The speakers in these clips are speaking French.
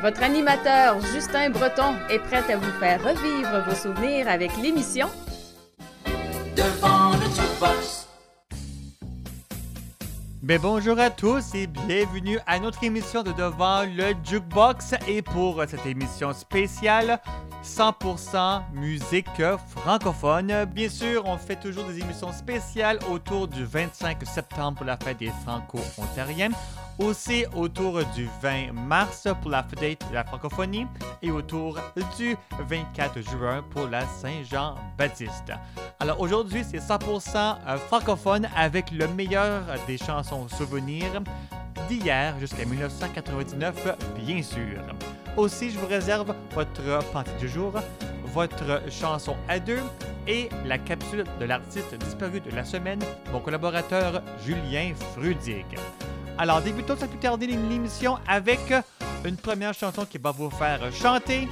Votre animateur Justin Breton est prêt à vous faire revivre vos souvenirs avec l'émission Devant le jukebox. Ben bonjour à tous et bienvenue à notre émission de Devant le Jukebox et pour cette émission spéciale 100% musique francophone. Bien sûr, on fait toujours des émissions spéciales autour du 25 septembre pour la fête des Franco-Ontariens, aussi autour du 20 mars pour la fête de la francophonie et autour du 24 juin pour la Saint-Jean-Baptiste. Alors aujourd'hui, c'est 100% francophone avec le meilleur des chansons souvenirs d'hier jusqu'à 1999, bien sûr. Aussi, je vous réserve votre pensée du jour, votre chanson à deux et la capsule de l'artiste disparu de la semaine, mon collaborateur Julien Frudig. Alors, débutons sans plus tarder l'émission avec une première chanson qui va vous faire chanter.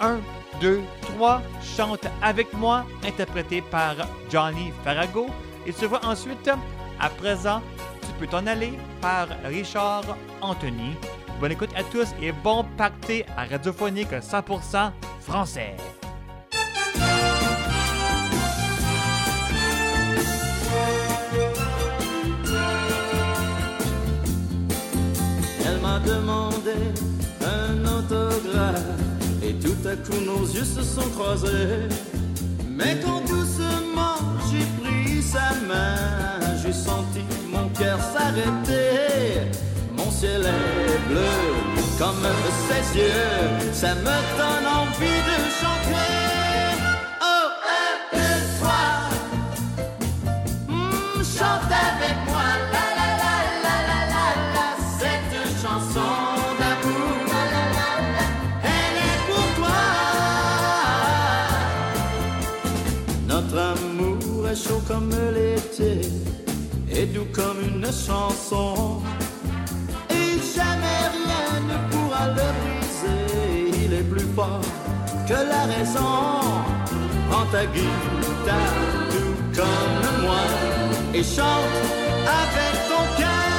Un, deux, trois, chante avec moi, interprétée par Johnny Farago. Et tu vois ensuite, à présent, tu peux t'en aller par Richard Anthony. Bonne écoute à tous et bon party à Radiophonique 100% français. M'a demandé un autographe et tout à coup nos yeux se sont croisés. Mais quand doucement j'ai pris sa main, j'ai senti mon cœur s'arrêter. Mon ciel est bleu comme ses yeux, ça me donne envie de chanter. Chanson, et jamais rien ne pourra le briser. Il est plus fort que la raison. Prends ta guitare, tout comme moi, et chante avec ton cœur.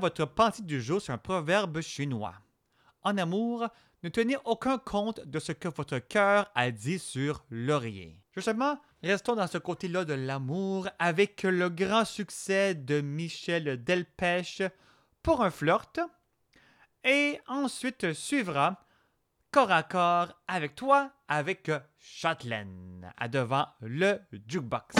Votre partie du jour sur un proverbe chinois. En amour, ne tenez aucun compte de ce que votre cœur a dit sur l'oreiller. Justement, restons dans ce côté-là de l'amour avec le grand succès de Michel Delpech pour un flirt. Et ensuite suivra Corps à corps avec toi avec Châtelaine à devant le jukebox.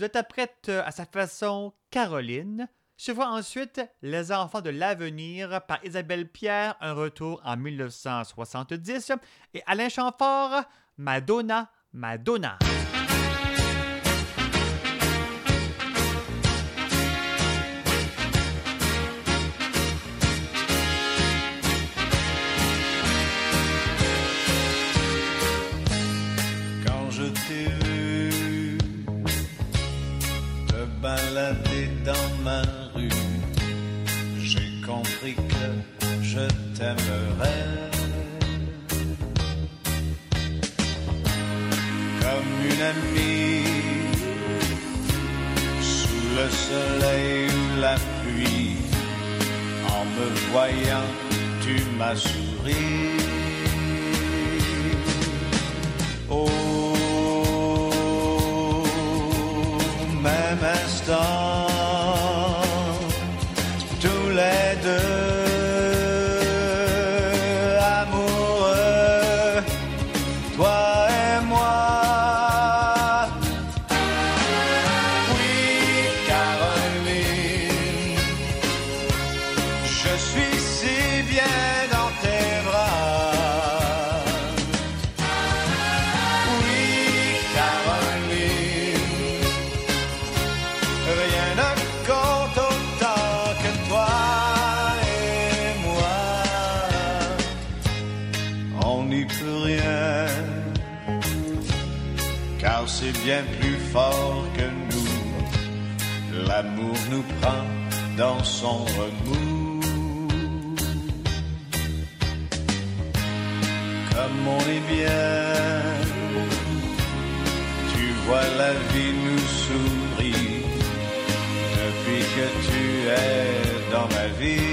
Nous interprète à sa façon Caroline. Je vois ensuite Les enfants de l'avenir par Isabelle Pierre, un retour en 1970. Et Alain Chamfort, Madonna, Madonna. Soleil ou la pluie, en me voyant, tu m'as souri. Au même instant, bien plus fort que nous. L'amour nous prend dans son remous. Comme on est bien, tu vois la vie nous sourit depuis que tu es dans ma vie.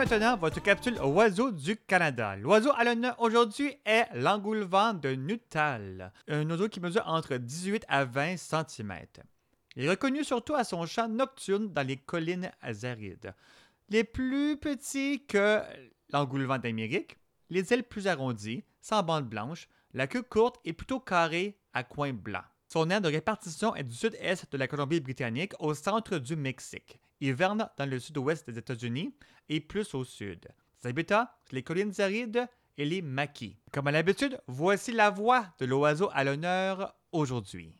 maintenant votre capsule Oiseau du Canada. L'oiseau à l'honneur aujourd'hui est l'engoulevent de Nuttall, un oiseau qui mesure entre 18 à 20 cm. Il est reconnu surtout à son chant nocturne dans les collines arides. Les plus petits que l'engoulevent d'Amérique, les ailes plus arrondies, sans bande blanche, la queue courte et plutôt carrée à coins blancs. Son aire de répartition est du sud-est de la Colombie-Britannique au centre du Mexique. Il hiverne dans le sud-ouest des États-Unis, et plus au sud. Ses les collines arides et les maquis. Comme à l'habitude, voici la voix de l'oiseau à l'honneur aujourd'hui.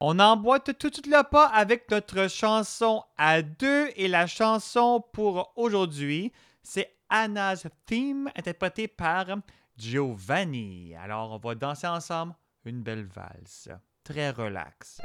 On emboîte tout de suite le pas avec notre chanson à deux et la chanson pour aujourd'hui, c'est Anna's Theme interprétée par Giovanni. Alors on va danser ensemble une belle valse très relax.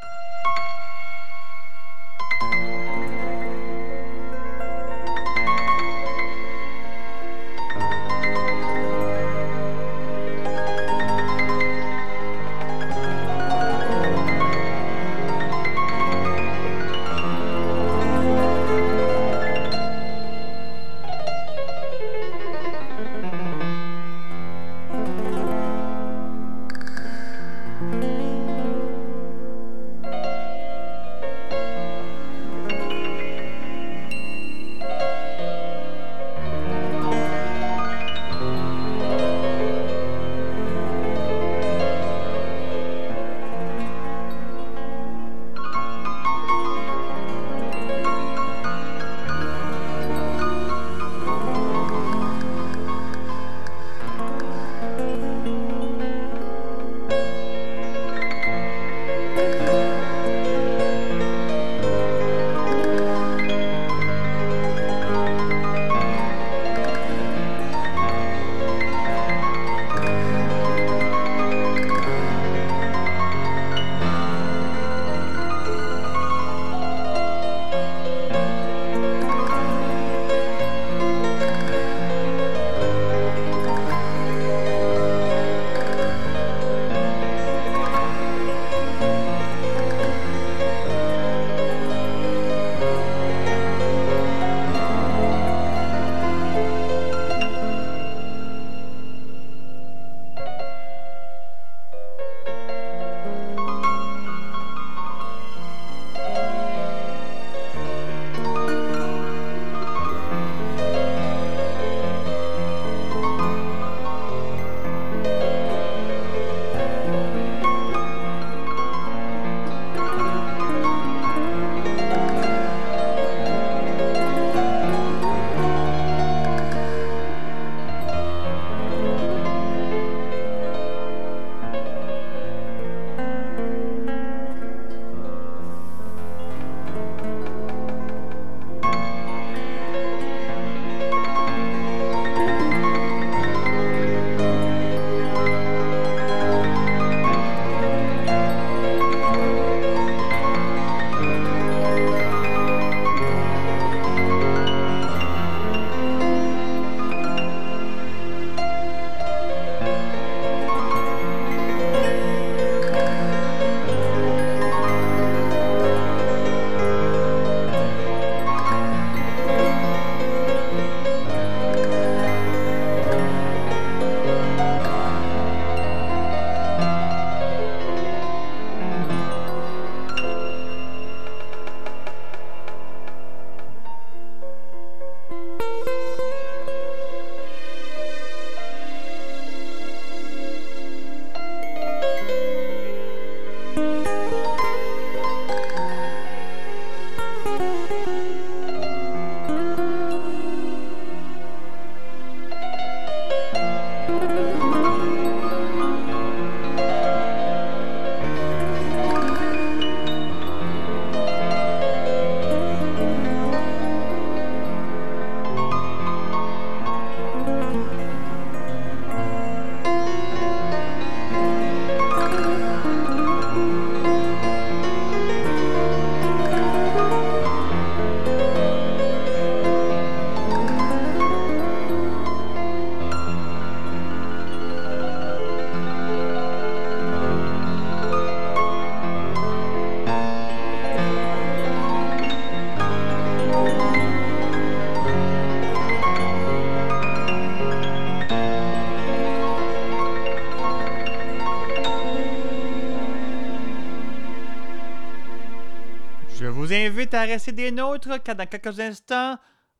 intéressés des nôtres car dans quelques instants,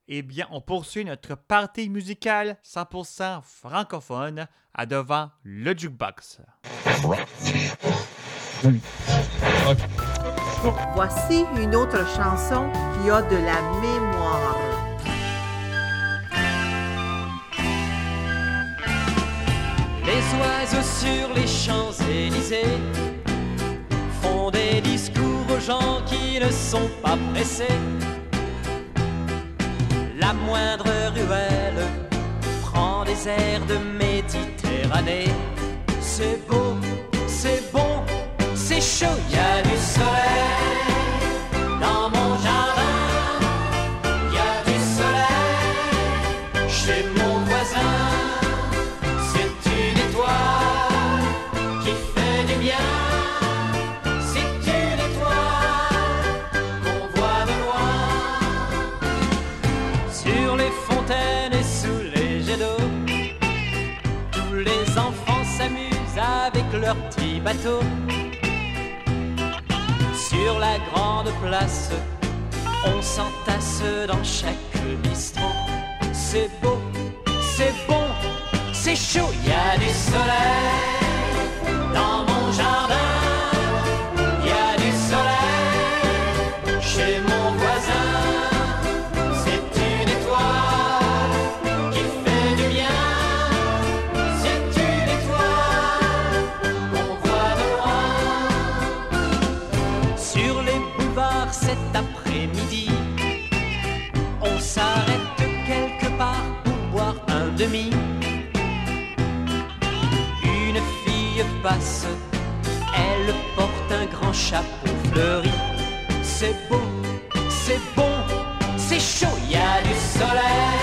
eh bien, on poursuit notre partie musicale 100% francophone à devant le jukebox. Voici une autre chanson qui a de la mémoire. Les oiseaux sur les Champs-Élysées font des gens qui ne sont pas pressés. La moindre ruelle prend des airs de Méditerranée. C'est beau, c'est bon, c'est chaud, y a du soleil dans mon petit bateau sur la grande place. On s'entasse dans chaque bistrot. C'est beau, c'est bon, c'est chaud. Il y a du soleil Elle porte un grand chapeau fleuri. C'est beau, c'est bon, c'est chaud, il y a du soleil.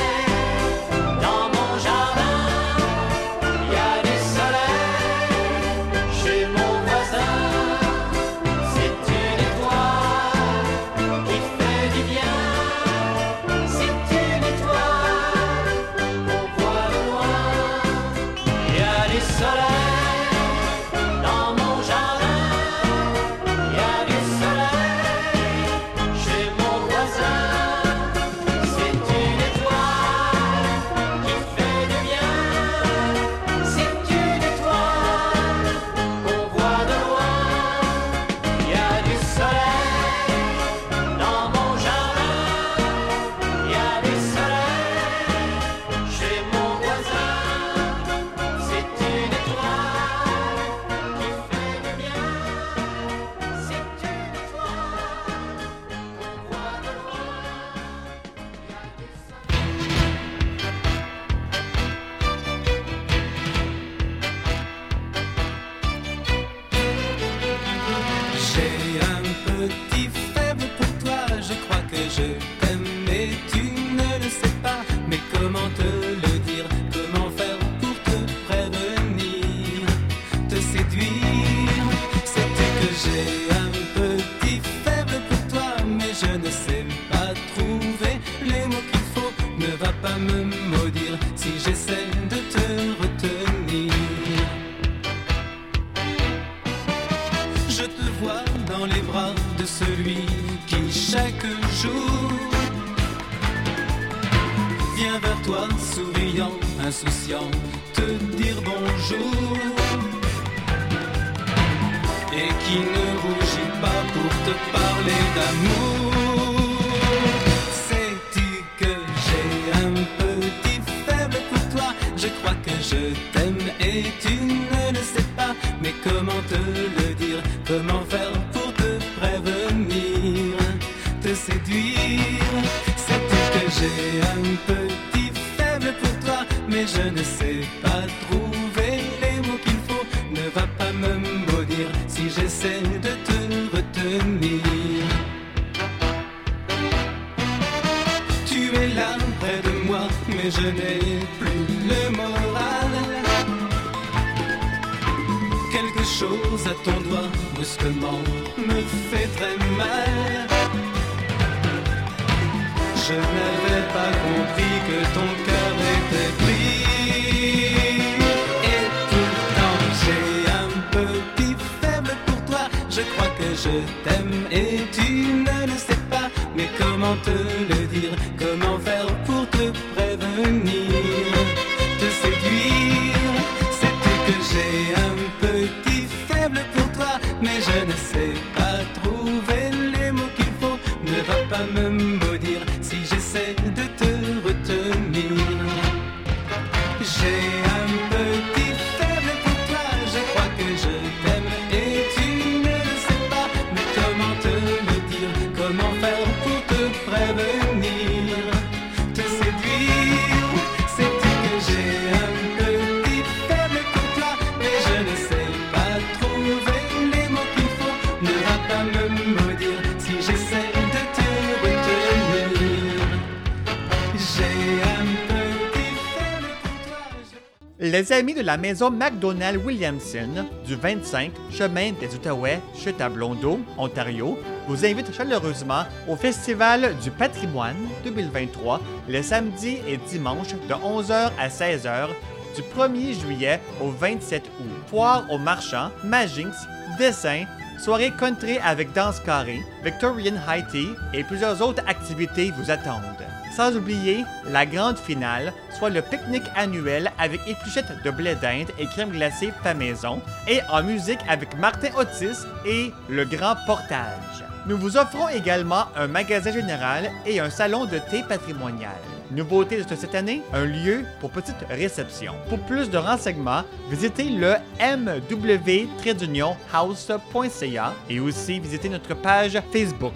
pas me maudire si j'essaie de te retenir. Je te vois dans les bras de celui qui chaque jour vient vers toi souriant, insouciant, te dire bonjour. Et qui ne rougit pas pour te parler d'amour. Amis de la maison McDonald Williamson du 25 chemin des Outaouais, chute à Ontario, vous invitent chaleureusement au Festival du patrimoine 2023 les samedis et dimanches de 11h à 16h du 1er juillet au 27 août. Foire aux marchands, Magix, dessin, soirée country avec danse carrée, Victorian High Tea et plusieurs autres activités vous attendent. Sans oublier la grande finale, le pique-nique annuel avec épluchettes de blé d'Inde et crème glacée fait maison, et en musique avec Martin Otis et le grand portage. Nous vous offrons également un magasin général et un salon de thé patrimonial. Nouveauté de cette année, un lieu pour petite réception. Pour plus de renseignements, visitez le mw-house.ca et aussi visitez notre page Facebook.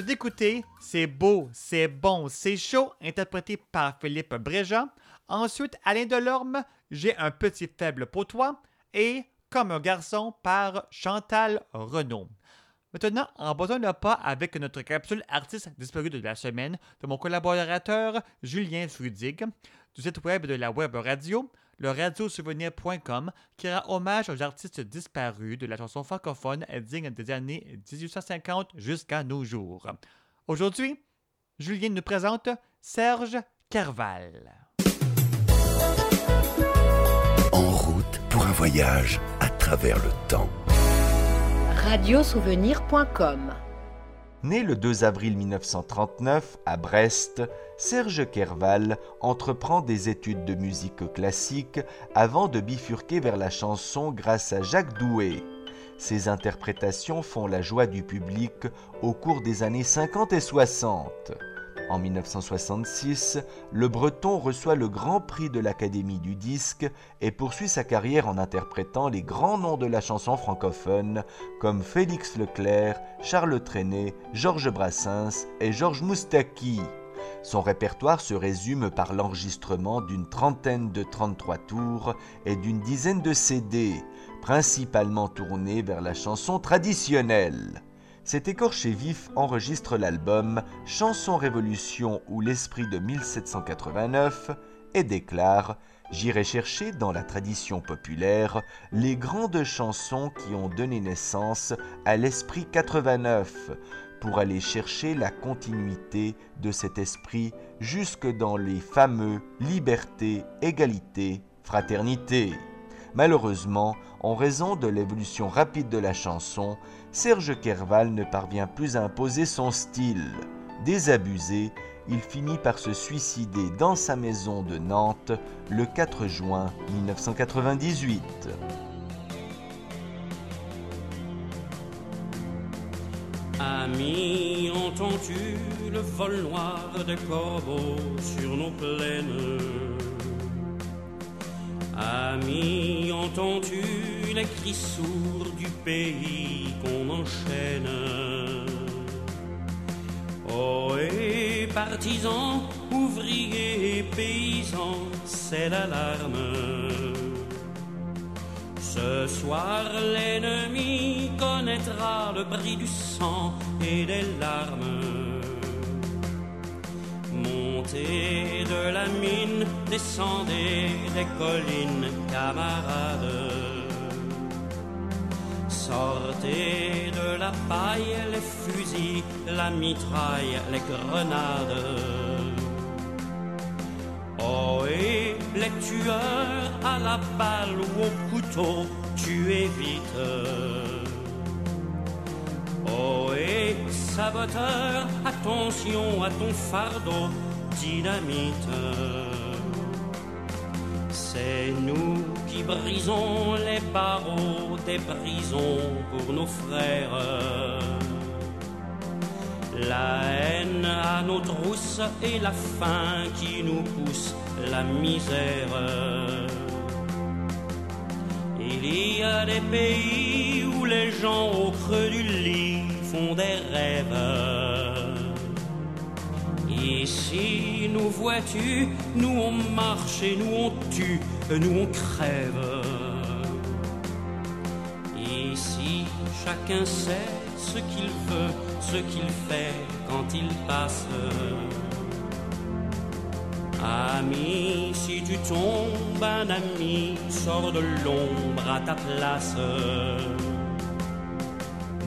D'écouter C'est beau, c'est bon, c'est chaud, interprété par Philippe Bréjean. Ensuite, Alain Delorme, J'ai un petit faible pour toi. Et Comme un garçon par Chantal Renaud. Maintenant, en besoin de pas avec notre capsule artiste disparu de la semaine de mon collaborateur Julien Frudig du site web de la web radio le radiosouvenir.com qui rend hommage aux artistes disparus de la chanson francophone digne des années 1850 jusqu'à nos jours. Aujourd'hui, Julien nous présente Serge Carval. En route pour un voyage à travers le temps. Radiosouvenir.com Né le 2 avril 1939 à Brest, Serge Kerval entreprend des études de musique classique avant de bifurquer vers la chanson grâce à Jacques Doué. Ses interprétations font la joie du public au cours des années 50 et 60. En 1966, le Breton reçoit le Grand Prix de l'Académie du disque et poursuit sa carrière en interprétant les grands noms de la chanson francophone comme Félix Leclerc, Charles Trenet, Georges Brassens et Georges Moustaki. Son répertoire se résume par l'enregistrement d'une trentaine de 33 tours et d'une dizaine de CD, principalement tournés vers la chanson traditionnelle. Cet écorché vif enregistre l'album Chanson Révolution ou l'esprit de 1789 et déclare J'irai chercher dans la tradition populaire les grandes chansons qui ont donné naissance à l'esprit 89 pour aller chercher la continuité de cet esprit jusque dans les fameux liberté, égalité, fraternité. Malheureusement, en raison de l'évolution rapide de la chanson, Serge Kerval ne parvient plus à imposer son style. Désabusé, il finit par se suicider dans sa maison de Nantes le 4 juin 1998. Amis, entends-tu le vol noir des corbeaux sur nos plaines? Amis, entends-tu les cris sourds du pays qu'on enchaîne? Oh, et partisans, ouvriers, paysans, c'est l'alarme. Ce soir, l'ennemi connaîtra le bris du sang et des larmes. Montez de la mine, descendez des collines, camarades. Sortez de la paille les fusils, la mitraille, les grenades. Oh, et les tueurs à la balle ou au couteau, tuez vite. Oh, et saboteur, attention à ton fardeau, dynamite. C'est nous qui brisons les barreaux des prisons pour nos frères. La haine à nos trousses et la faim qui nous pousse la misère. Il y a des pays où les gens au creux du lit font des rêves. Ici, nous vois-tu, nous on marche et nous on tue, nous on crève. Ici, chacun sait ce qu'il veut, ce qu'il fait quand il passe. Ami, si tu tombes, un ami sort de l'ombre à ta place.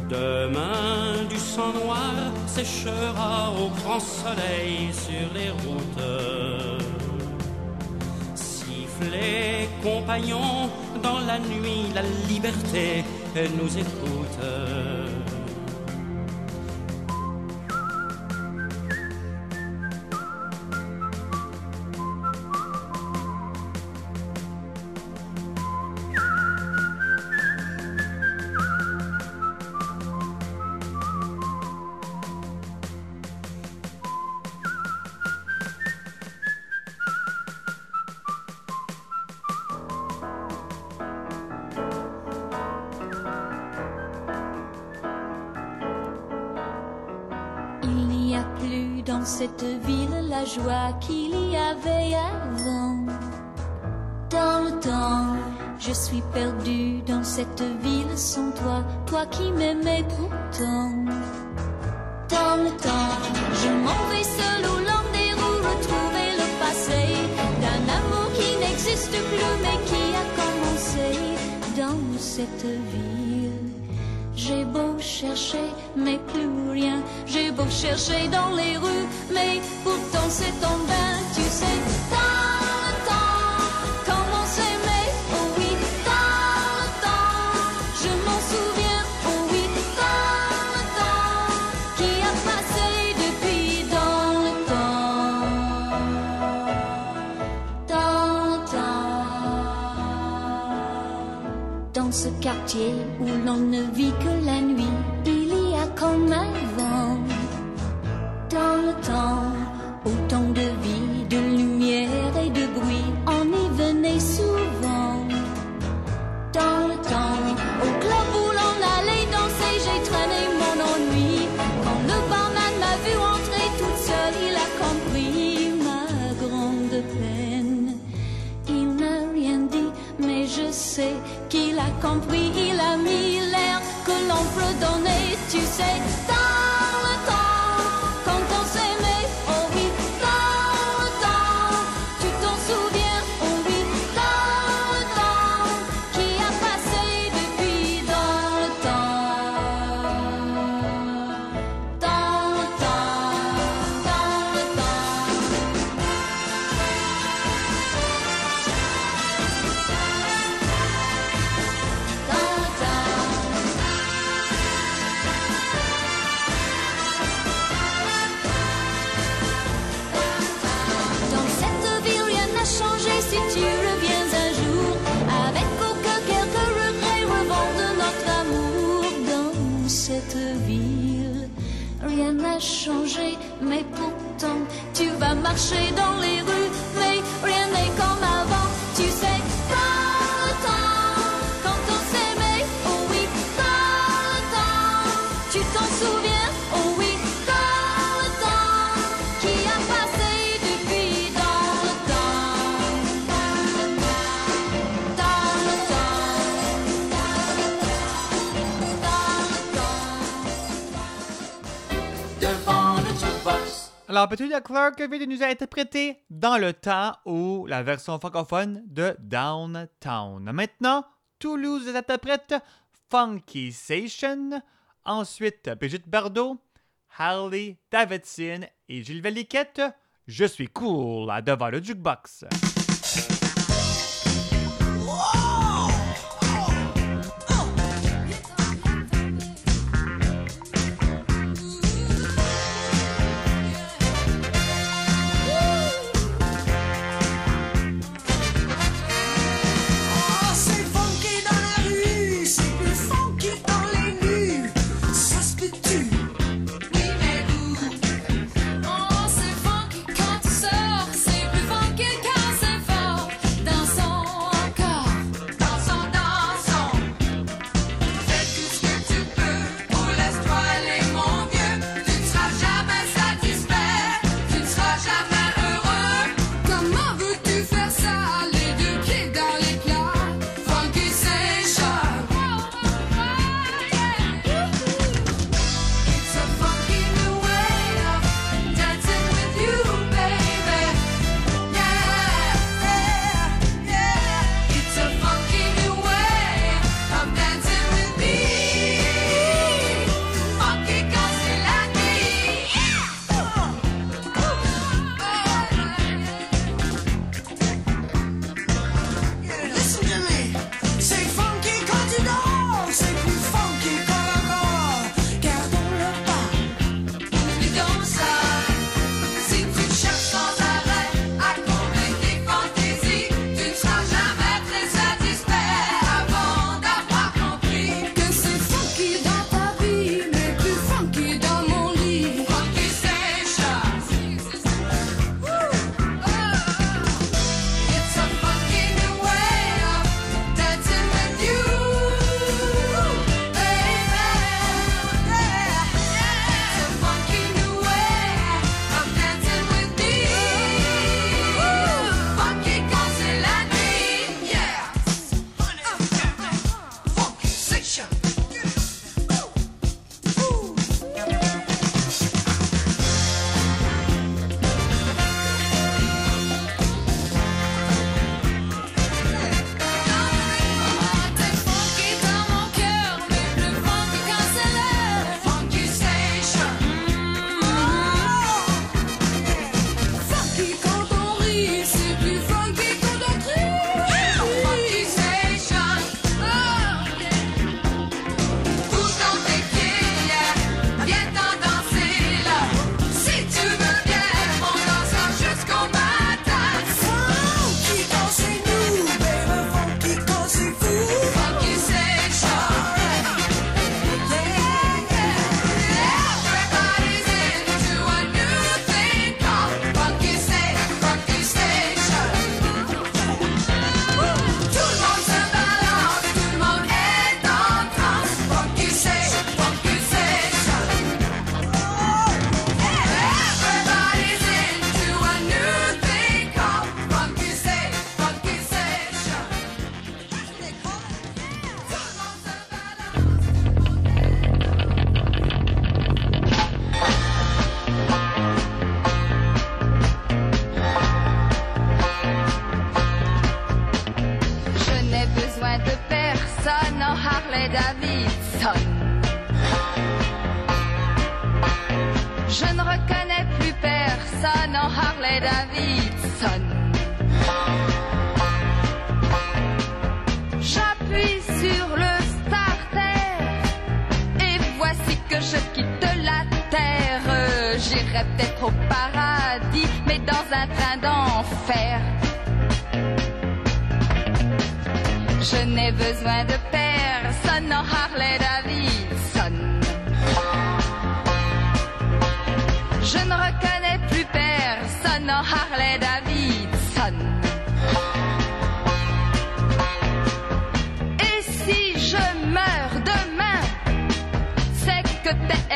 Demain, du sang noir séchera au grand soleil sur les routes. Sifflez, compagnons, dans la nuit, la liberté nous écoute. plus dans cette ville la joie qu'il y avait avant. Dans le temps, je suis perdue dans cette ville sans toi, toi qui m'aimais pourtant. Dans le temps, je m'en vais seul au long des roues retrouver le passé d'un amour qui n'existe plus mais qui a commencé dans cette ville. J'ai beau chercher, mais plus rien. J'ai beau chercher dans les rues, mais pourtant c'est en vain, tu sais. où l'on ne vit que la you say. l'amplitude de Clark Gable nous a dans le temps ou la version francophone de Downtown. Maintenant, Toulouse interprète Funky Station. Ensuite, Brigitte Bardot, Harley Davidson et Gilles Valiquette. Je suis cool devant le jukebox.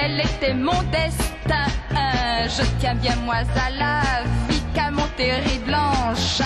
elle était mon destin. Je tiens bien moi à la vie qu'à mon blanche.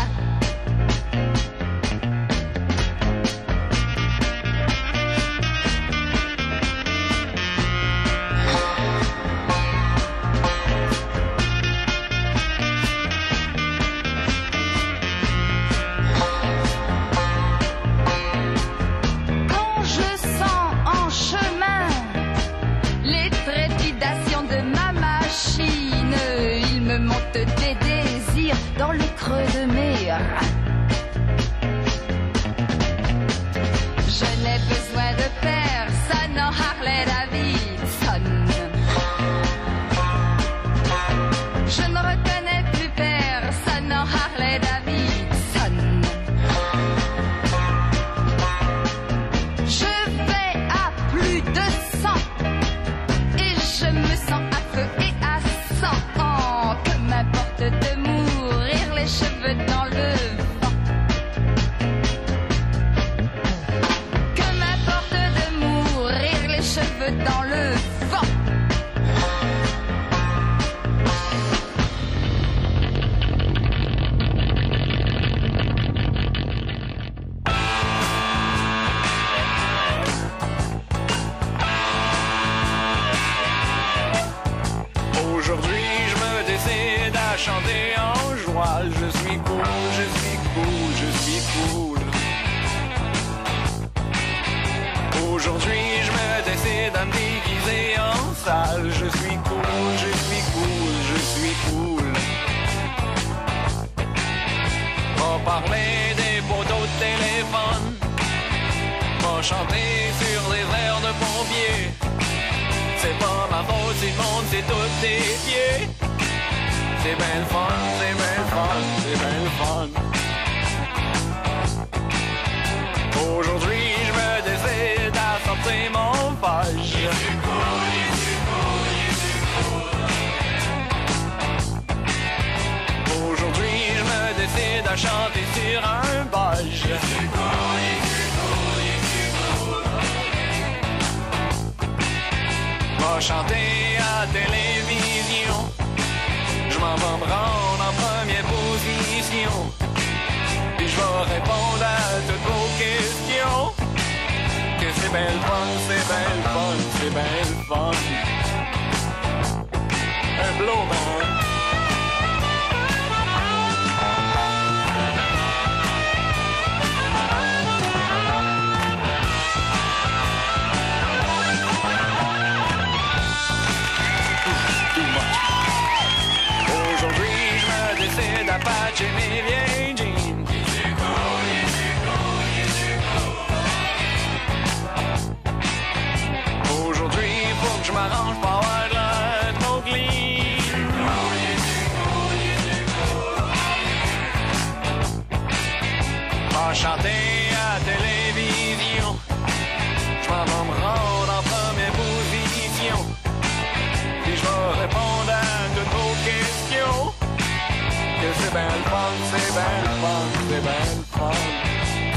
belle fun, c'est belle fun, c'est belle fun.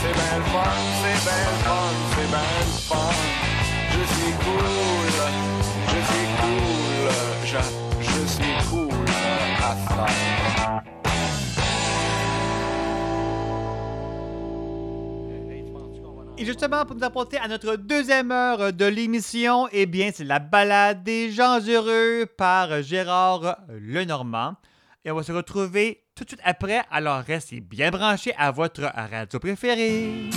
C'est belle fun, c'est belle fun, c'est belle fun. Je suis cool, je suis cool, je, je suis cool à ça. Et justement, pour nous apporter à notre deuxième heure de l'émission, eh bien, c'est la balade des gens heureux par Gérard Lenormand et on va se retrouver tout de suite après. Alors restez bien branchés à votre radio préférée.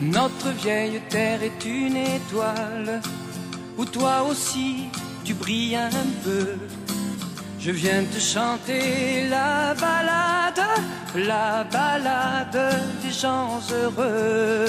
Notre vieille terre est une étoile où toi aussi tu brilles un peu. Je viens te chanter la balade, la balade des gens heureux.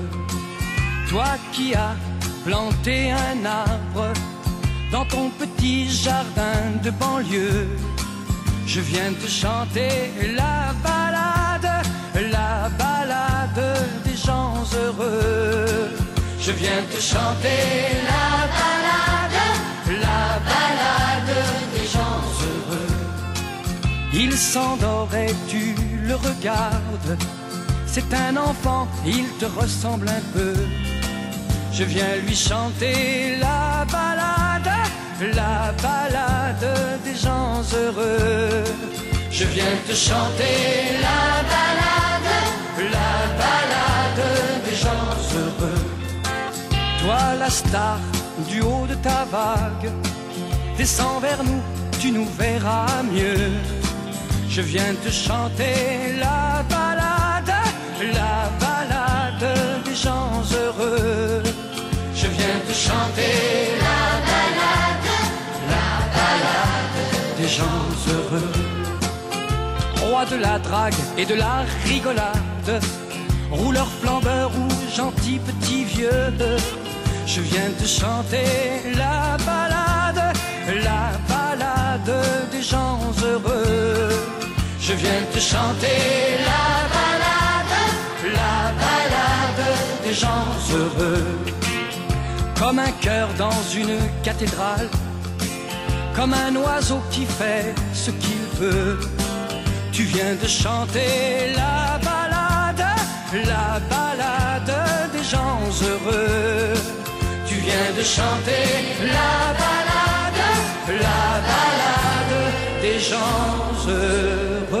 Toi qui as planté un arbre dans ton petit jardin de banlieue, je viens te chanter la balade, la balade des gens heureux. Je viens te chanter la balade, la balade des gens heureux. Il s'endort et tu le regardes. C'est un enfant, il te ressemble un peu. Je viens lui chanter la balade, la balade des gens heureux. Je viens te chanter la balade, la balade des gens heureux. Toi la star du haut de ta vague, descends vers nous, tu nous verras mieux. Je viens te chanter la balade, De la drague et de la rigolade, rouleur flambeur ou gentil petit vieux. Je viens te chanter la balade, la balade des gens heureux. Je viens te chanter la balade, la balade des gens heureux. Comme un cœur dans une cathédrale, comme un oiseau qui fait ce qu'il veut. Tu viens de chanter la balade, la balade des gens heureux. Tu viens de chanter la balade, la balade des gens heureux.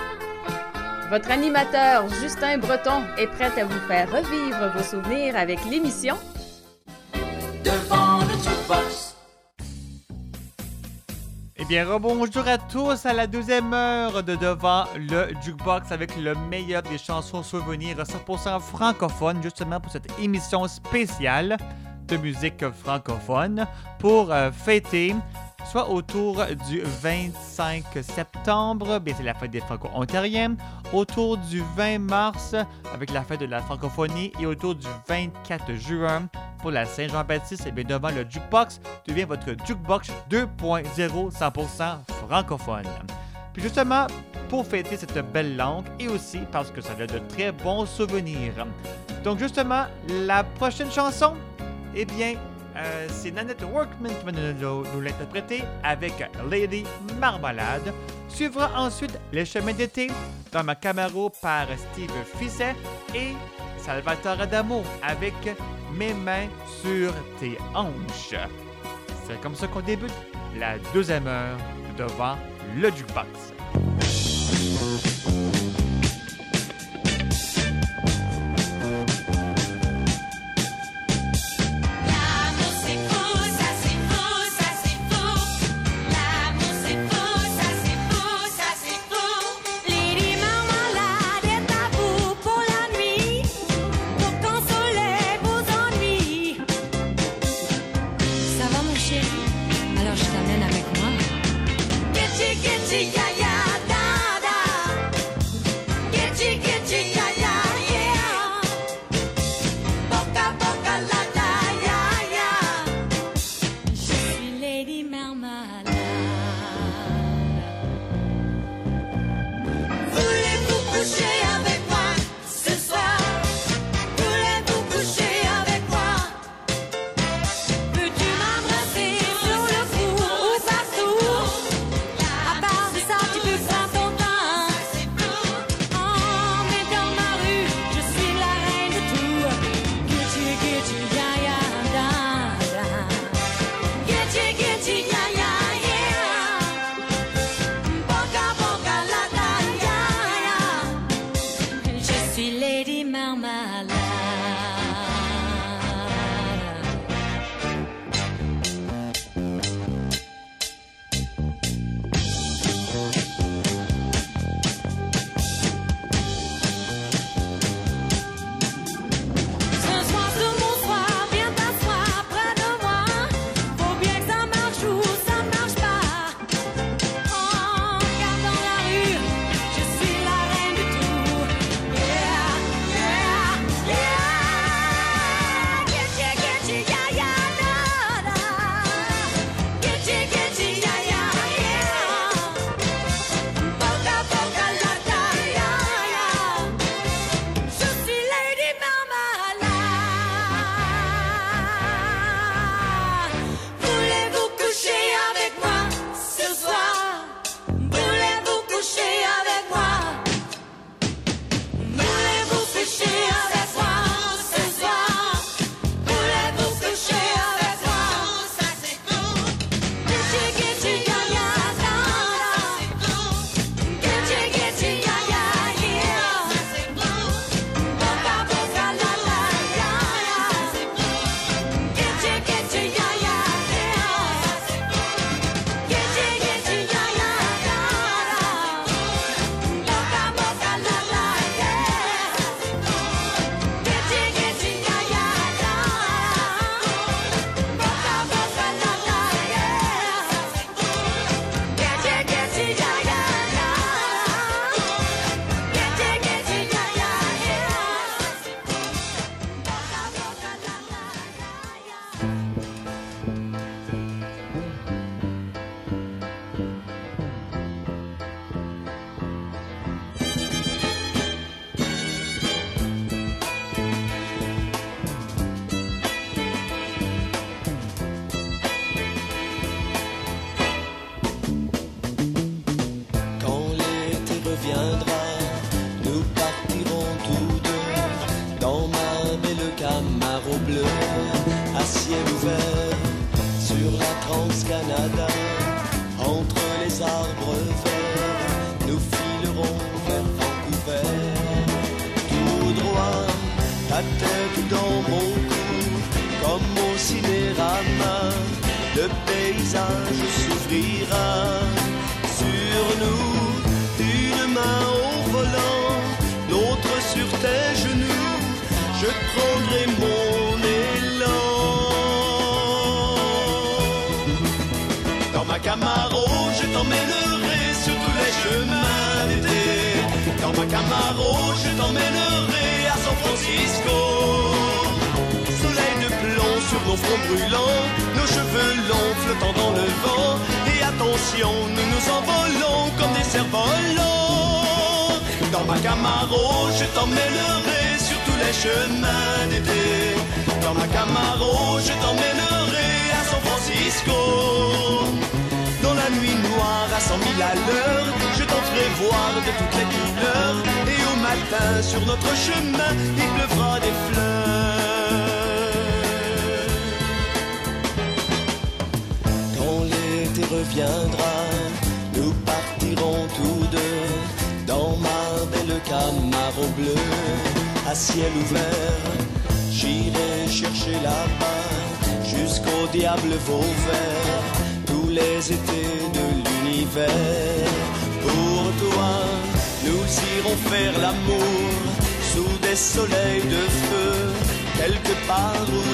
Votre animateur Justin Breton est prêt à vous faire revivre vos souvenirs avec l'émission Devant le jukebox. Eh bien, rebonjour à tous à la deuxième heure de Devant le Jukebox avec le meilleur des chansons souvenirs 100% francophones, justement pour cette émission spéciale musique francophone pour euh, fêter soit autour du 25 septembre, bien c'est la fête des Franco-Ontariens, autour du 20 mars avec la fête de la francophonie et autour du 24 juin pour la Saint-Jean-Baptiste, et bien devant le Jukebox devient votre Jukebox 2.0 100% francophone. Puis justement, pour fêter cette belle langue et aussi parce que ça a de très bons souvenirs. Donc justement, la prochaine chanson, eh bien, euh, c'est Nanette Workman qui va nous, l'interpréter avec Lady Marmalade. Suivra ensuite Les chemins d'été dans ma Camaro par Steve Fisset et Salvatore Adamo avec Mes mains sur tes hanches. C'est comme ça qu'on débute la deuxième heure devant le jukebox.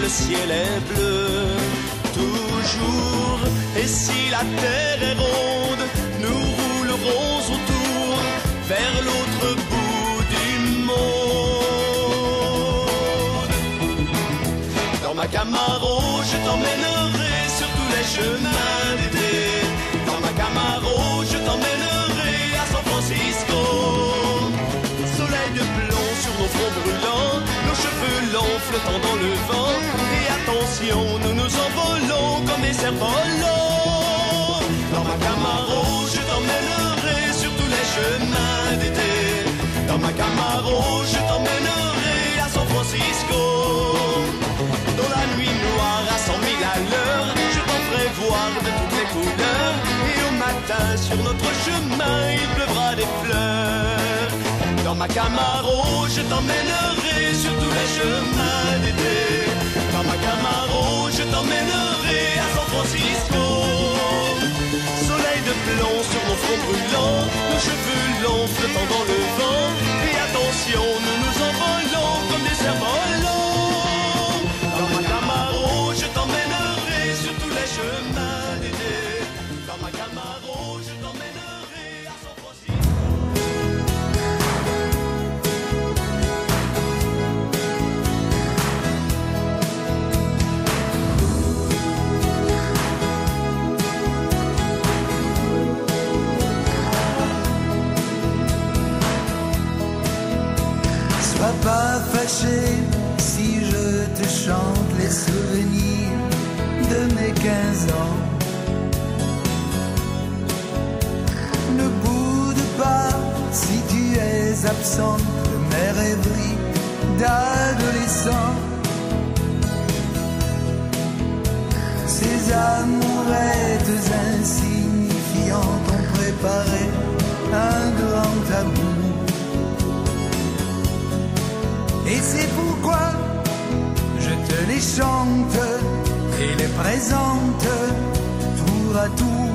Le ciel est bleu. Toujours, et si la terre est ronde, nous roulerons autour vers l'autre bout du monde. Dans ma Camaro, je t'emmènerai sur tous les chemins d'été. Dans ma Camaro, je t'emmènerai à San Francisco. Soleil de sur nos fronts brûlants, nos cheveux longs flottant dans le vent. Nous nous envolons comme des cerfs-volants. Dans ma Camaro, je t'emmènerai sur tous les chemins d'été. Dans ma Camaro, je t'emmènerai à San Francisco. Dans la nuit noire à cent mille à l'heure, je t'en ferai voir de toutes les couleurs. Et au matin, sur notre chemin, il pleuvra des fleurs. Dans ma Camaro, je t'emmènerai sur tous les chemins d'été. Camaro, je t'emmènerai à San Francisco. Soleil de plomb sur mon front brûlant, nos cheveux longs flottant dans le vent. Et attention, nous nous envolons comme des cerfs-volants. Si je te chante les souvenirs de mes 15 ans. Ne boude pas si tu es absent de mes rêveries d'adolescent. Ces amourettes insignifiantes ont préparé un grand amour. Et c'est pourquoi je te les chante et les présente tour à tour.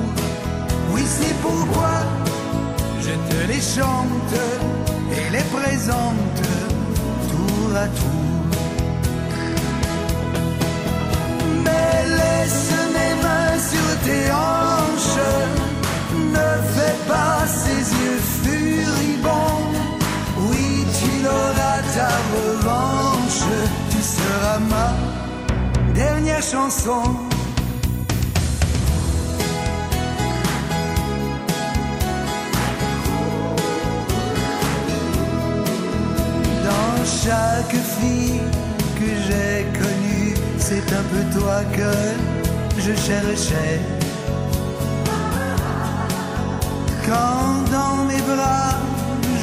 Oui, c'est pourquoi je te les chante et les présente tour à tour. Mais laisse mes mains sur tes hanches, ne fais pas ces yeux ma dernière chanson. Dans chaque fille que j'ai connue, c'est un peu toi que je cherchais. Quand dans mes bras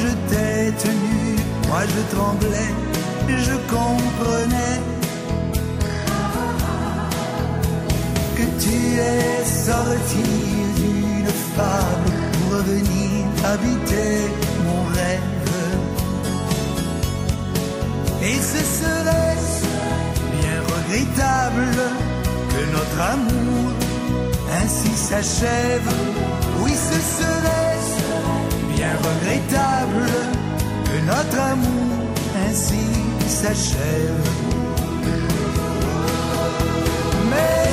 je t'ai tenu, moi je tremblais, je comprenais. Tu es sorti d'une fable pour revenir habiter mon rêve. Et ce serait bien regrettable que notre amour ainsi s'achève. Oui, ce serait bien regrettable que notre amour ainsi s'achève. Mais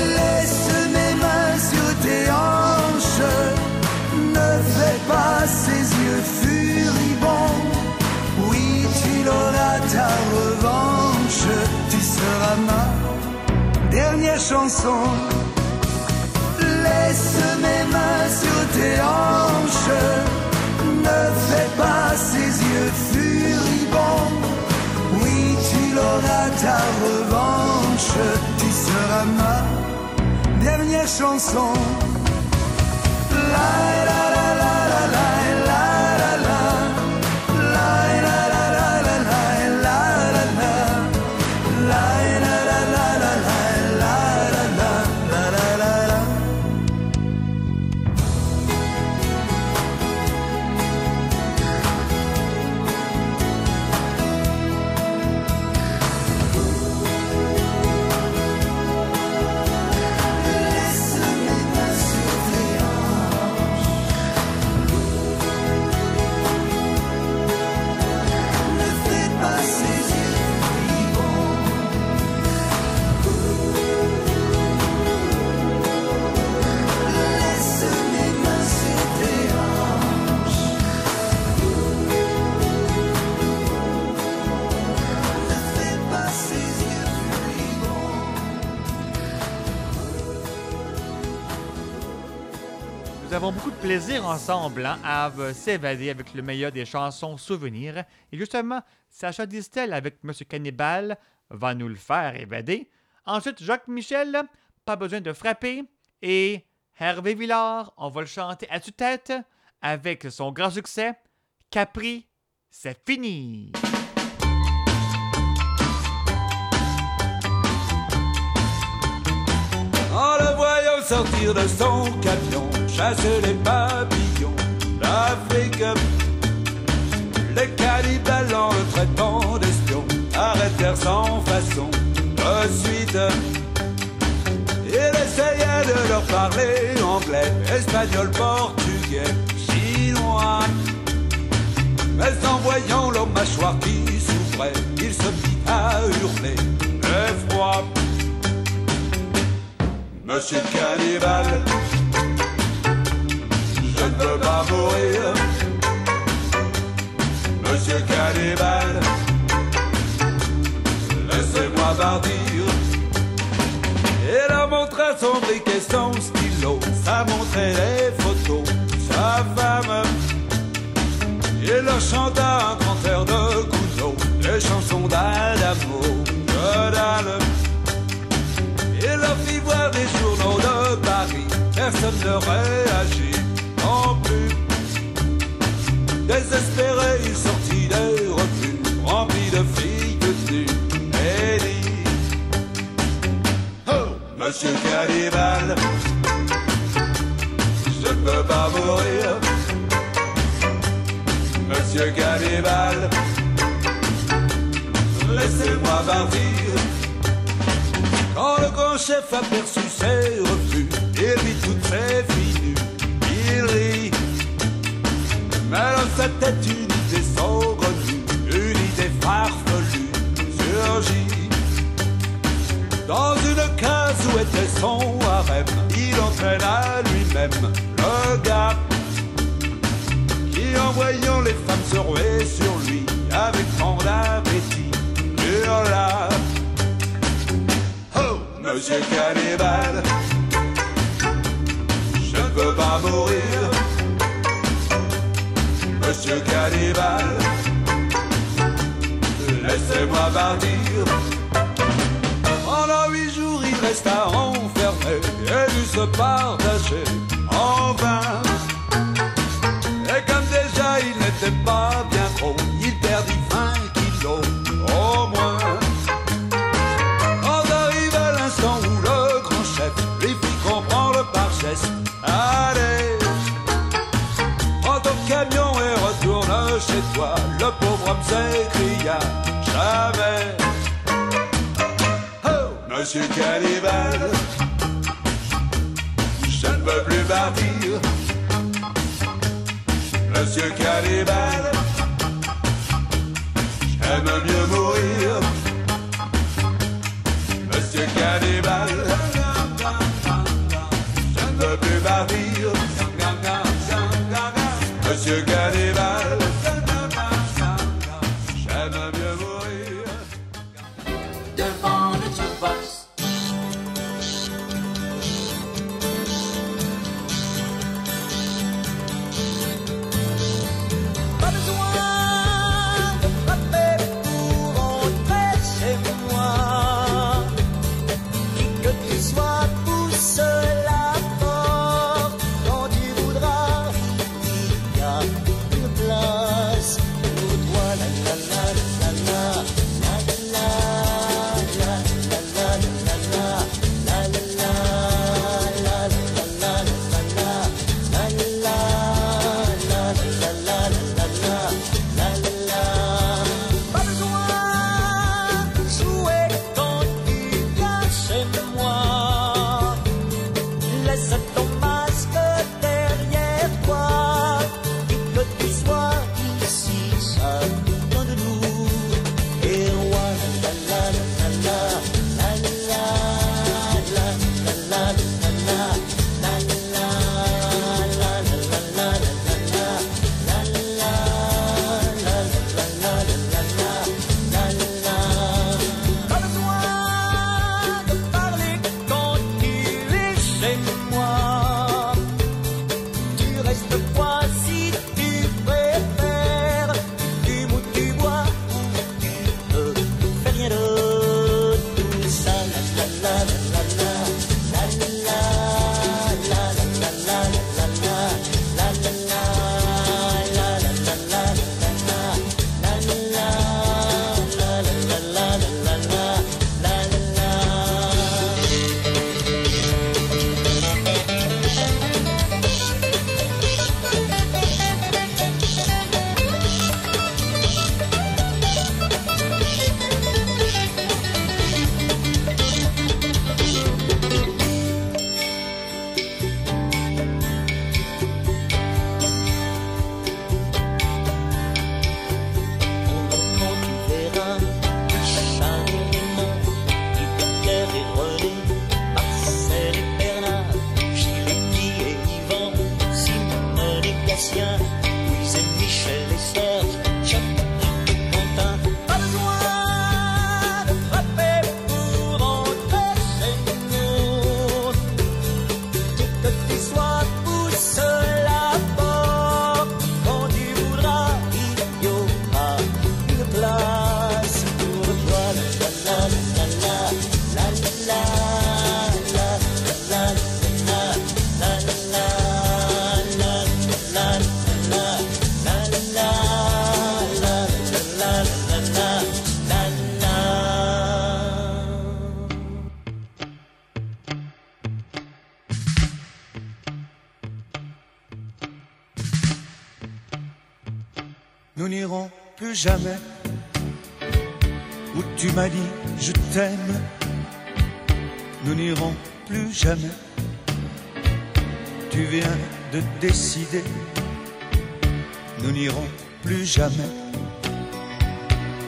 revanche, tu seras ma dernière chanson. Laisse mes mains sur tes hanches, ne fais pas ces yeux furibonds. Oui, tu l'auras ta revanche, tu seras ma dernière chanson. La la plaisir ensemble hein, à s'évader avec le meilleur des chansons souvenirs. Et justement, Sacha Distel avec Monsieur Cannibal va nous le faire évader. Ensuite, Jacques Michel, pas besoin de frapper. Et Hervé Villard, on va le chanter à tue-tête avec son grand succès, Capri, c'est fini. Sortir de son camion, chasser les papillons d'Afrique. Les cannibales en le traitant d'espion arrêtèrent sans façon de suite. Il essayait de leur parler anglais, espagnol, portugais, chinois. Mais en voyant leur mâchoire qui souffrait, il se mit à hurler d'effroi. Monsieur Cannibal, je ne veux pas mourir. Monsieur Cannibal, laissez-moi partir. Il a montré son briquet, son stylo, ça montrait les photos, sa femme. Il leur chanta un grand air de Gounod, les chansons d'Adamo, que dalle. Leur fit voir des journaux de Paris, personne ne réagit non plus. Désespéré, il sortit des revues, remplis de filles nues et dit Oh, Monsieur Cannibal, je ne peux pas mourir. Monsieur Cannibal, laissez-moi partir. Quand le gaucher s'est aperçu ses refus, il lui toute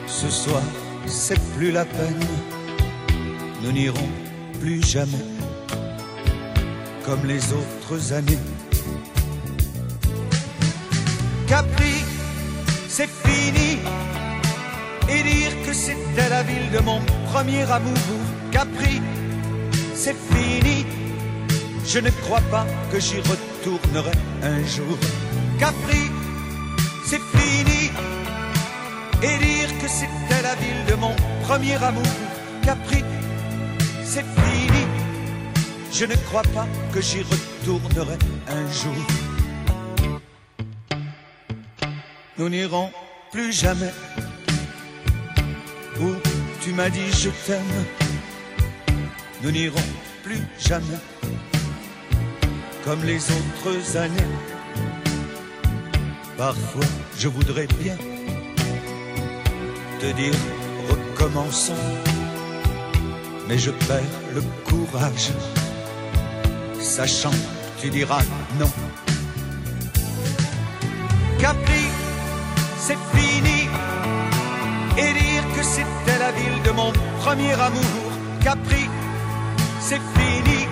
Ce soir, c'est plus la peine, nous n'irons plus jamais comme les autres années. Capri, c'est fini, et dire que c'était la ville de mon premier amour. Capri, c'est fini, je ne crois pas que j'y retournerai un jour. Capri, et dire que c'était la ville de mon premier amour. Capri, c'est fini. Je ne crois pas que j'y retournerai un jour. Nous n'irons plus jamais où tu m'as dit je t'aime. Nous n'irons plus jamais comme les autres années. Parfois, je voudrais bien te dire recommençons, mais je perds le courage, sachant que tu diras non. Capri, c'est fini, et dire que c'était la ville de mon premier amour. Capri, c'est fini,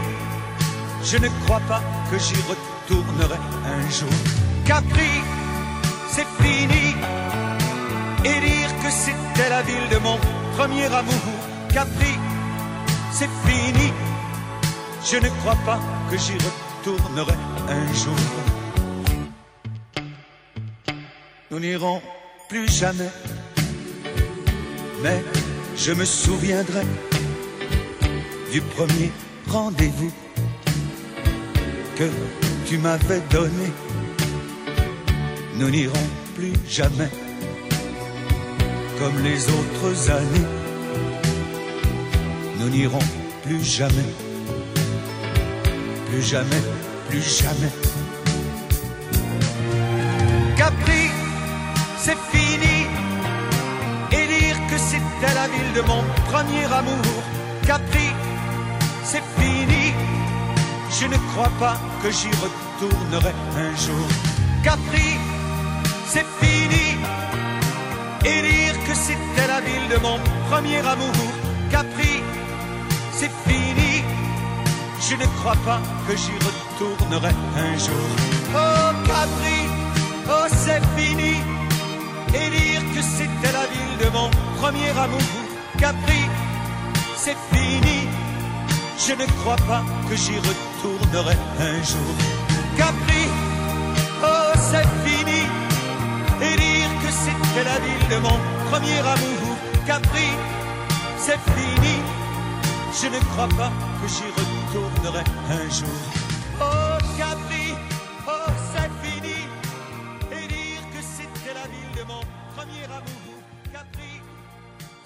je ne crois pas que j'y retournerai un jour. Capri, c'est fini, et dire que c'était la ville de mon premier amour. Capri, c'est fini, je ne crois pas que j'y retournerai un jour. Nous n'irons plus jamais, mais je me souviendrai du premier rendez-vous que tu m'avais donné. Nous n'irons plus jamais comme les autres années. Nous n'irons plus jamais, plus jamais, plus jamais. Capri, c'est fini. Et dire que c'était la ville de mon premier amour. Capri, c'est fini. Je ne crois pas que j'y retournerai un jour. Capri, c'est fini. Et dire que c'était la ville de mon premier amour. Capri, c'est fini. Je ne crois pas que j'y retournerai un jour. Oh Capri, oh c'est fini. Et dire que c'était la ville de mon premier amour. Capri, c'est fini. Je ne crois pas que j'y retournerai un jour. Capri, oh c'est fini. Et dire que c'était la ville de mon premier amour. Capri, c'est fini. Je ne crois pas que j'y retournerai un jour. Oh Capri, oh c'est fini. Et dire que c'était la ville de mon premier amour. Capri,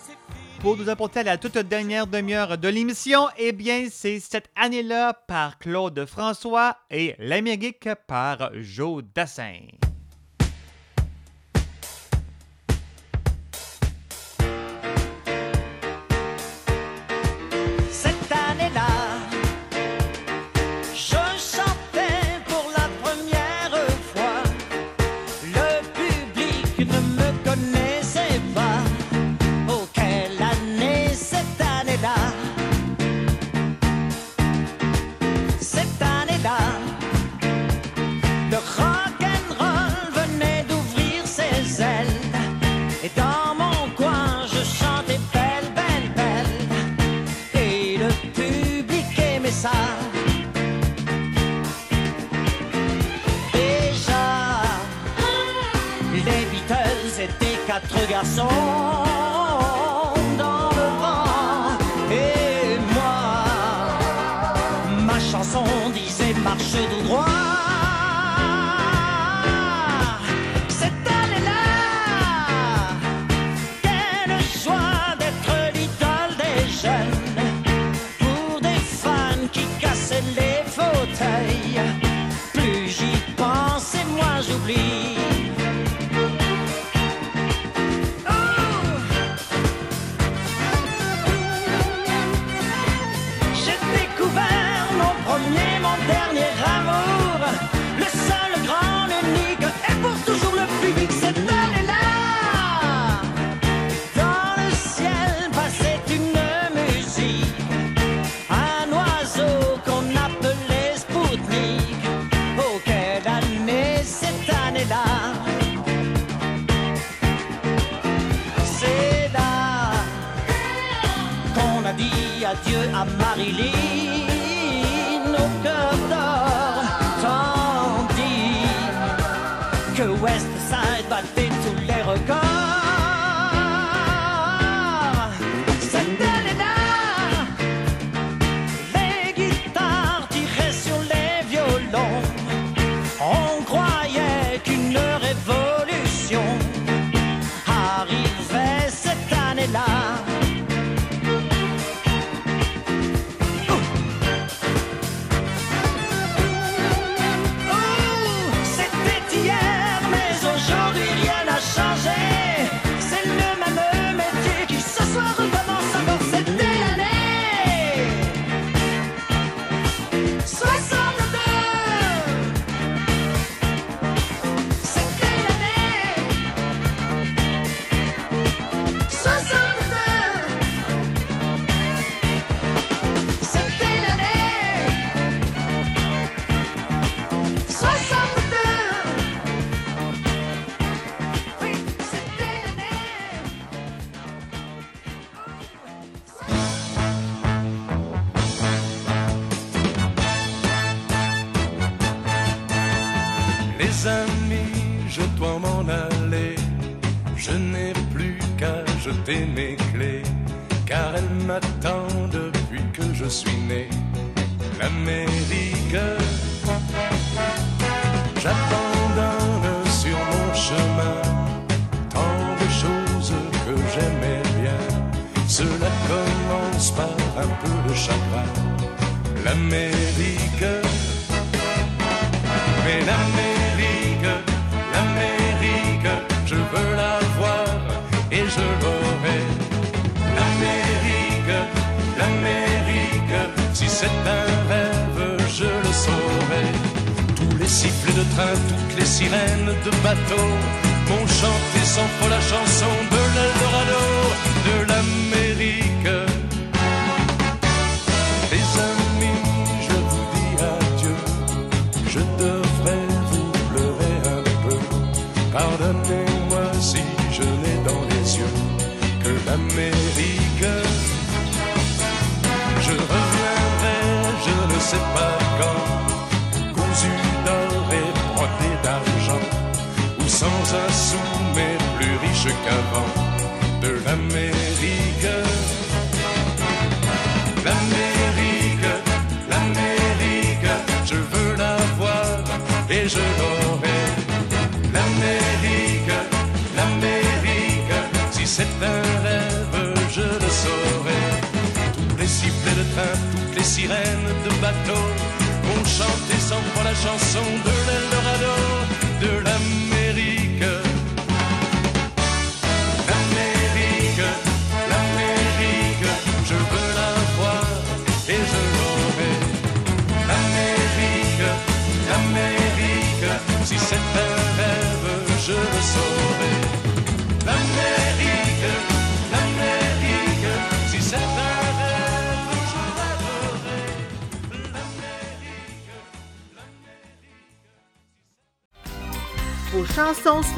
fini. Pour nous apporter à la toute dernière demi-heure de l'émission, eh bien, c'est cette année-là par Claude François et l'Amérique par Joe Dassin. Quatre garçons à Marilyn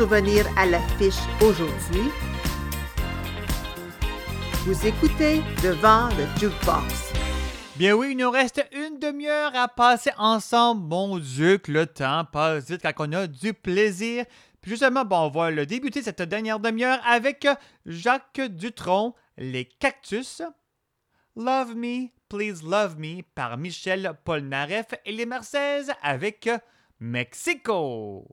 revenir à l'affiche aujourd'hui. Vous écoutez devant le jukebox. Bien oui, il nous reste une demi-heure à passer ensemble. Mon Dieu, que le temps passe vite quand on a du plaisir. Puis justement, bon, on va le débuter cette dernière demi-heure avec Jacques Dutronc, Les Cactus. Love Me, Please Love Me par Michel Polnareff et les Marseillaises avec Mexico.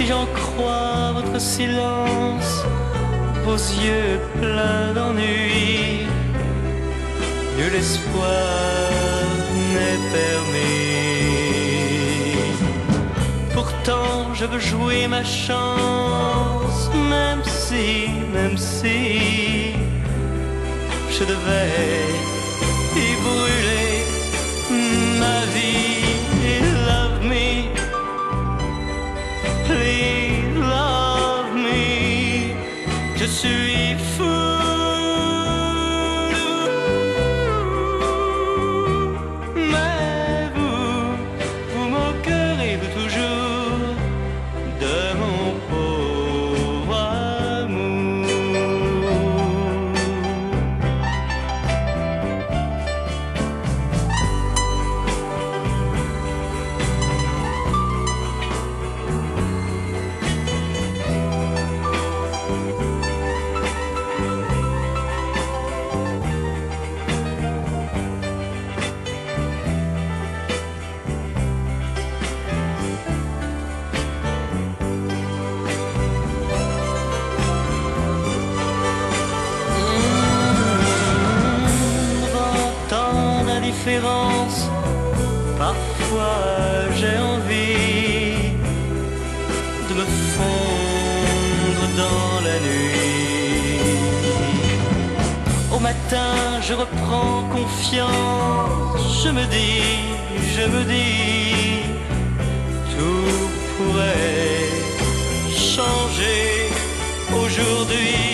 si j'en crois votre silence, vos yeux pleins d'ennui, nul espoir n'est permis. Pourtant, je veux jouer ma chance, même si, même si, je devais y brûler ma vie. En confiance, je me dis, je me dis, tout pourrait changer aujourd'hui.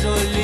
solution.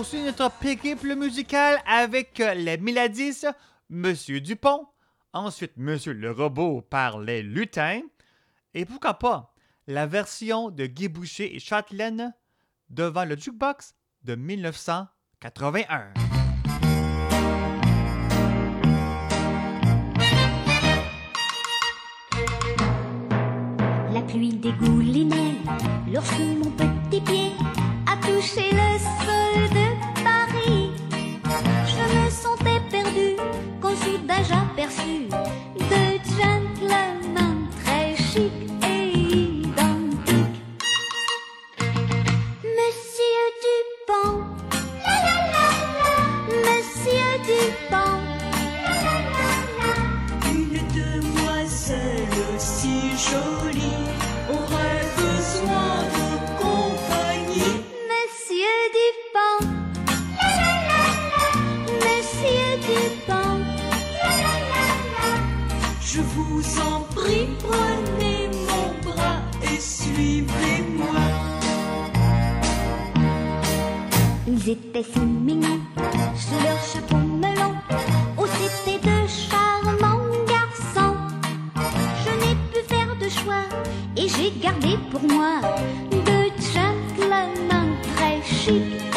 Poursuit notre périple musical avec euh, les Méladies, Monsieur Dupont, ensuite Monsieur le Robot par les Lutins, et pourquoi pas la version de Guy Boucher et Châtelaine devant le jukebox de 1981. La pluie dégoulinait lorsque mon petit pied touché le sol de Paris. Je me sentais perdue quand soudain j'aperçus étaient si mignons sous leur chapeau melon. Oh, c'était de charmants garçons. Je n'ai pu faire de choix et j'ai gardé pour moi deux gentlemen très chics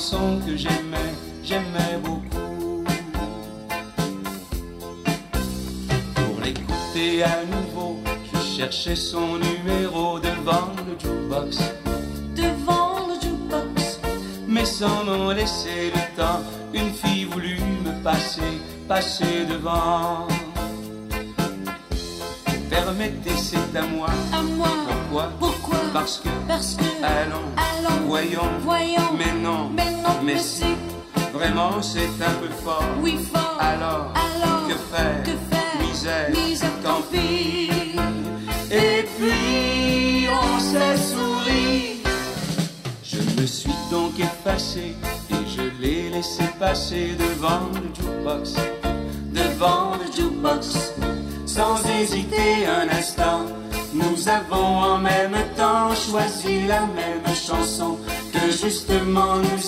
chanson que j'aimais, j'aimais beaucoup. Pour l'écouter à nouveau, je cherchais son numéro devant le jukebox. devant le jukebox, Mais sans m'en laisser le temps, une fille voulut me passer, passer devant. Permettez, c'est à moi. à moi. Pourquoi? Pourquoi? Parce que, Parce que, allons, allons, voyons, voyons, vraiment c'est un peu fort. oui fort. Alors, Alors, que faire? que faire? Misère, Misère, tant pis. Et puis on s'est souri. Je me suis donc effacé et je l'ai laissé passer devant le jukebox. Devant le jukebox, Sans hésiter un instant, nous avons en même temps choisi la même chanson que justement nous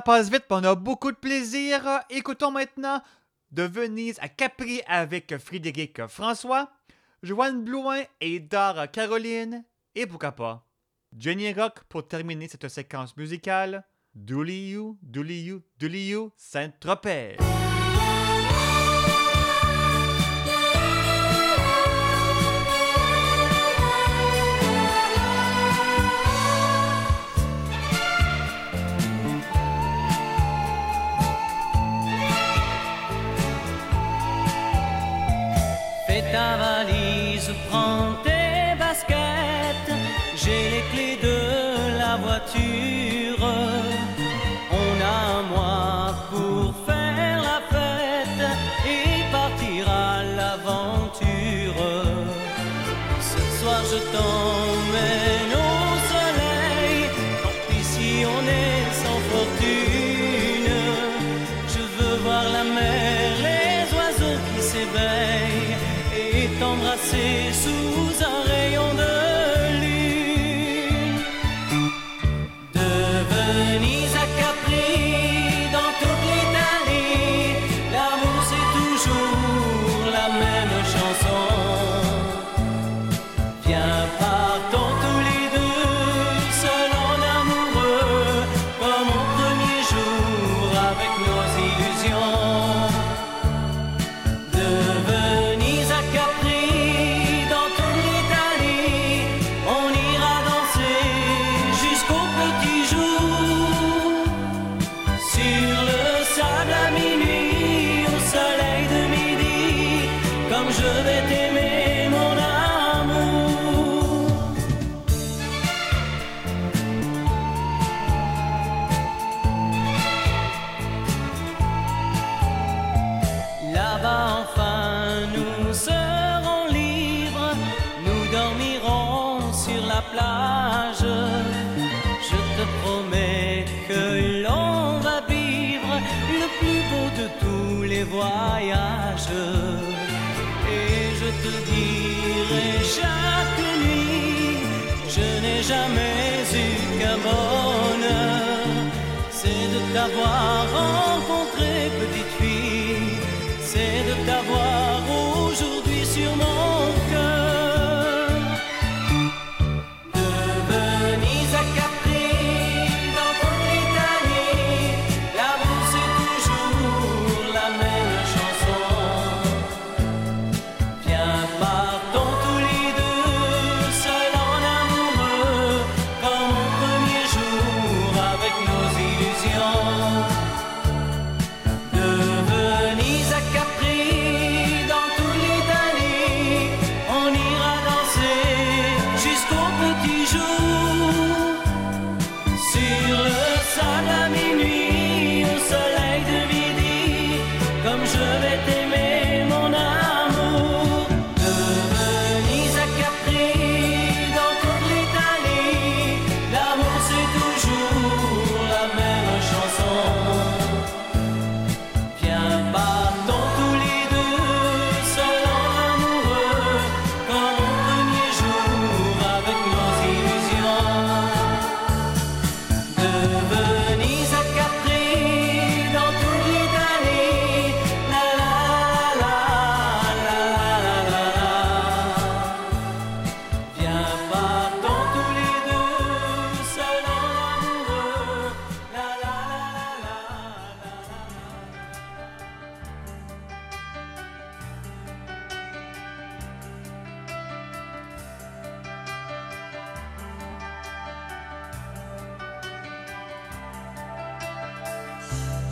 passe vite, on a beaucoup de plaisir. Écoutons maintenant de Venise à Capri avec Frédéric François, Joanne Blouin et Dara Caroline, et pourquoi pas Jenny Rock pour terminer cette séquence musicale. Dooley You, Dooley Saint-Tropez. Ta valise, prends tes baskets, j'ai les clés de la voiture.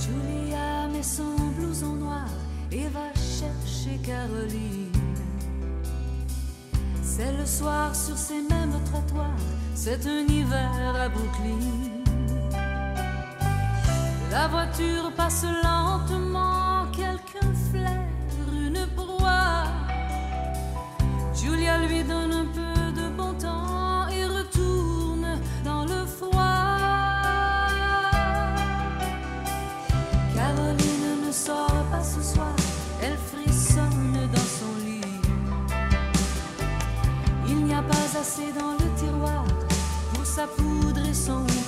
Julia met son blouson noir et va chercher Caroline. C'est le soir sur ces mêmes trottoirs, c'est un hiver à Brooklyn. La voiture passe lentement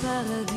but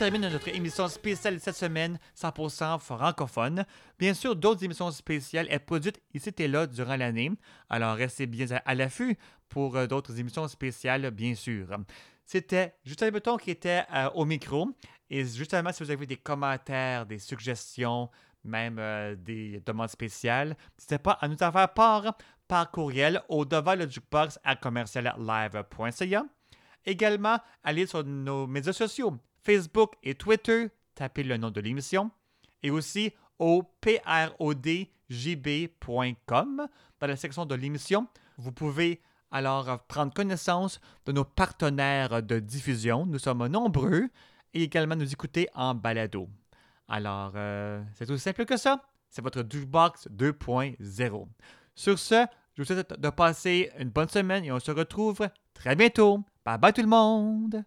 termine notre émission spéciale cette semaine 100% francophone. Bien sûr, d'autres émissions spéciales sont produites ici et là durant l'année, alors restez bien à l'affût pour euh, d'autres émissions spéciales, bien sûr. C'était Justin Beton qui était euh, au micro. Et justement, si vous avez des commentaires, des suggestions, même euh, des demandes spéciales, n'hésitez pas à nous en faire part par courriel au devant le jukebox à commerciallive.ca. Également, allez sur nos médias sociaux Facebook et Twitter, tapez le nom de l'émission, et aussi au prodjb.com dans la section de l'émission. Vous pouvez alors prendre connaissance de nos partenaires de diffusion. Nous sommes nombreux et également nous écouter en balado. Alors, euh, c'est aussi simple que ça. C'est votre Jukebox 2.0. Sur ce, je vous souhaite de passer une bonne semaine et on se retrouve très bientôt. Bye bye tout le monde!